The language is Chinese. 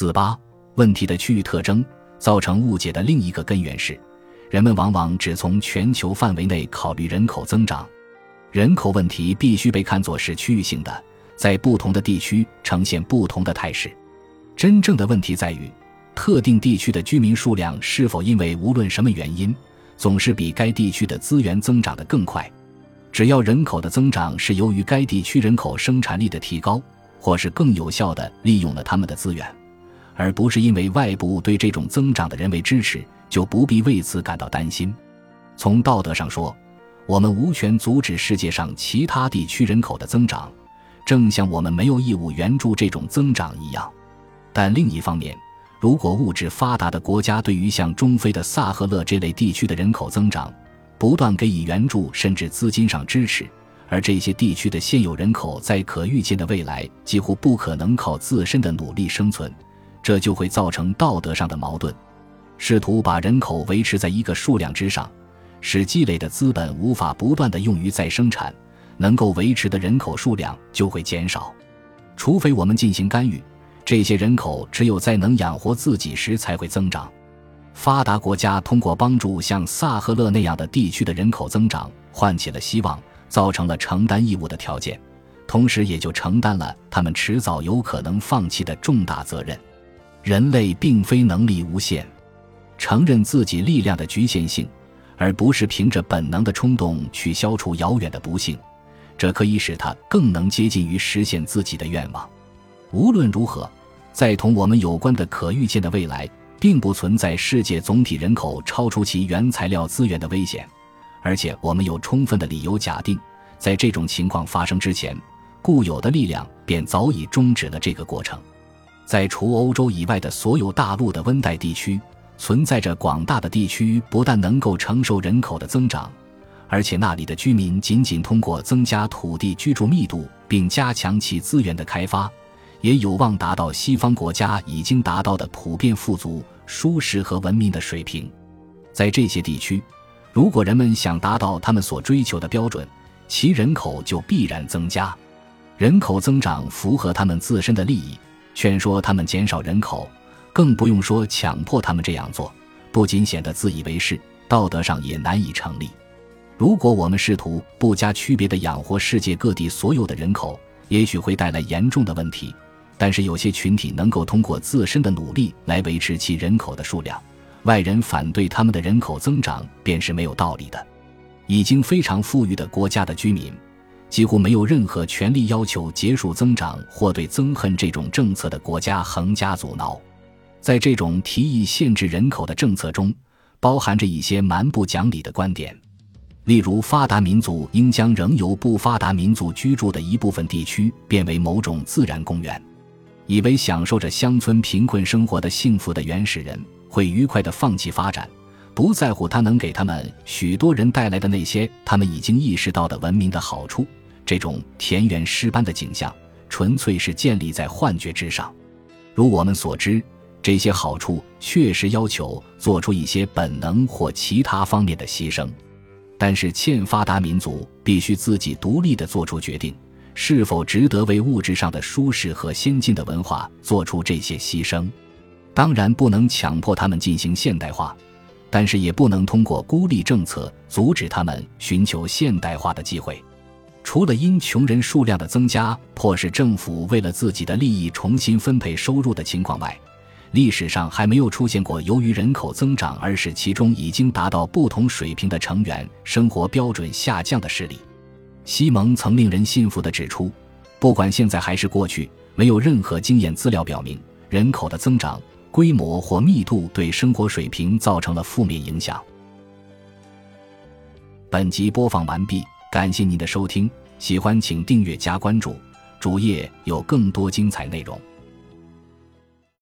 四八问题的区域特征造成误解的另一个根源是，人们往往只从全球范围内考虑人口增长。人口问题必须被看作是区域性的，在不同的地区呈现不同的态势。真正的问题在于，特定地区的居民数量是否因为无论什么原因，总是比该地区的资源增长得更快。只要人口的增长是由于该地区人口生产力的提高，或是更有效地利用了他们的资源，而不是因为外部对这种增长的人为支持，就不必为此感到担心。从道德上说，我们无权阻止世界上其他地区人口的增长，正像我们没有义务援助这种增长一样。但另一方面，如果物质发达的国家对于像中非的萨赫勒这类地区的人口增长，不断给予援助甚至资金上支持，而这些地区的现有人口在可预见的未来几乎不可能靠自身的努力生存，这就会造成道德上的矛盾。试图把人口维持在一个数量之上。使积累的资本无法不断的用于再生产，能够维持的人口数量就会减少。除非我们进行干预，这些人口只有在能养活自己时才会增长。发达国家通过帮助像萨赫勒那样的地区的人口增长，唤起了希望，造成了承担义务的条件，同时也就承担了他们迟早有可能放弃的重大责任。人类并非能力无限，承认自己力量的局限性。而不是凭着本能的冲动去消除遥远的不幸，这可以使他更能接近于实现自己的愿望。无论如何，在同我们有关的可预见的未来，并不存在世界总体人口超出其原材料资源的危险，而且我们有充分的理由假定，在这种情况发生之前，固有的力量便早已终止了这个过程。在除欧洲以外的所有大陆的温带地区。存在着广大的地区，不但能够承受人口的增长，而且那里的居民仅仅通过增加土地居住密度并加强其资源的开发，也有望达到西方国家已经达到的普遍富足、舒适和文明的水平。在这些地区，如果人们想达到他们所追求的标准，其人口就必然增加。人口增长符合他们自身的利益，劝说他们减少人口。更不用说强迫他们这样做，不仅显得自以为是，道德上也难以成立。如果我们试图不加区别地养活世界各地所有的人口，也许会带来严重的问题。但是有些群体能够通过自身的努力来维持其人口的数量，外人反对他们的人口增长便是没有道理的。已经非常富裕的国家的居民，几乎没有任何权利要求结束增长或对憎恨这种政策的国家横加阻挠。在这种提议限制人口的政策中，包含着一些蛮不讲理的观点，例如发达民族应将仍由不发达民族居住的一部分地区变为某种自然公园，以为享受着乡村贫困生活的幸福的原始人会愉快地放弃发展，不在乎它能给他们许多人带来的那些他们已经意识到的文明的好处。这种田园诗般的景象，纯粹是建立在幻觉之上。如我们所知。这些好处确实要求做出一些本能或其他方面的牺牲，但是欠发达民族必须自己独立地做出决定，是否值得为物质上的舒适和先进的文化做出这些牺牲。当然不能强迫他们进行现代化，但是也不能通过孤立政策阻止他们寻求现代化的机会。除了因穷人数量的增加迫使政府为了自己的利益重新分配收入的情况外，历史上还没有出现过由于人口增长而使其中已经达到不同水平的成员生活标准下降的事例。西蒙曾令人信服地指出，不管现在还是过去，没有任何经验资料表明人口的增长规模或密度对生活水平造成了负面影响。本集播放完毕，感谢您的收听，喜欢请订阅加关注，主页有更多精彩内容。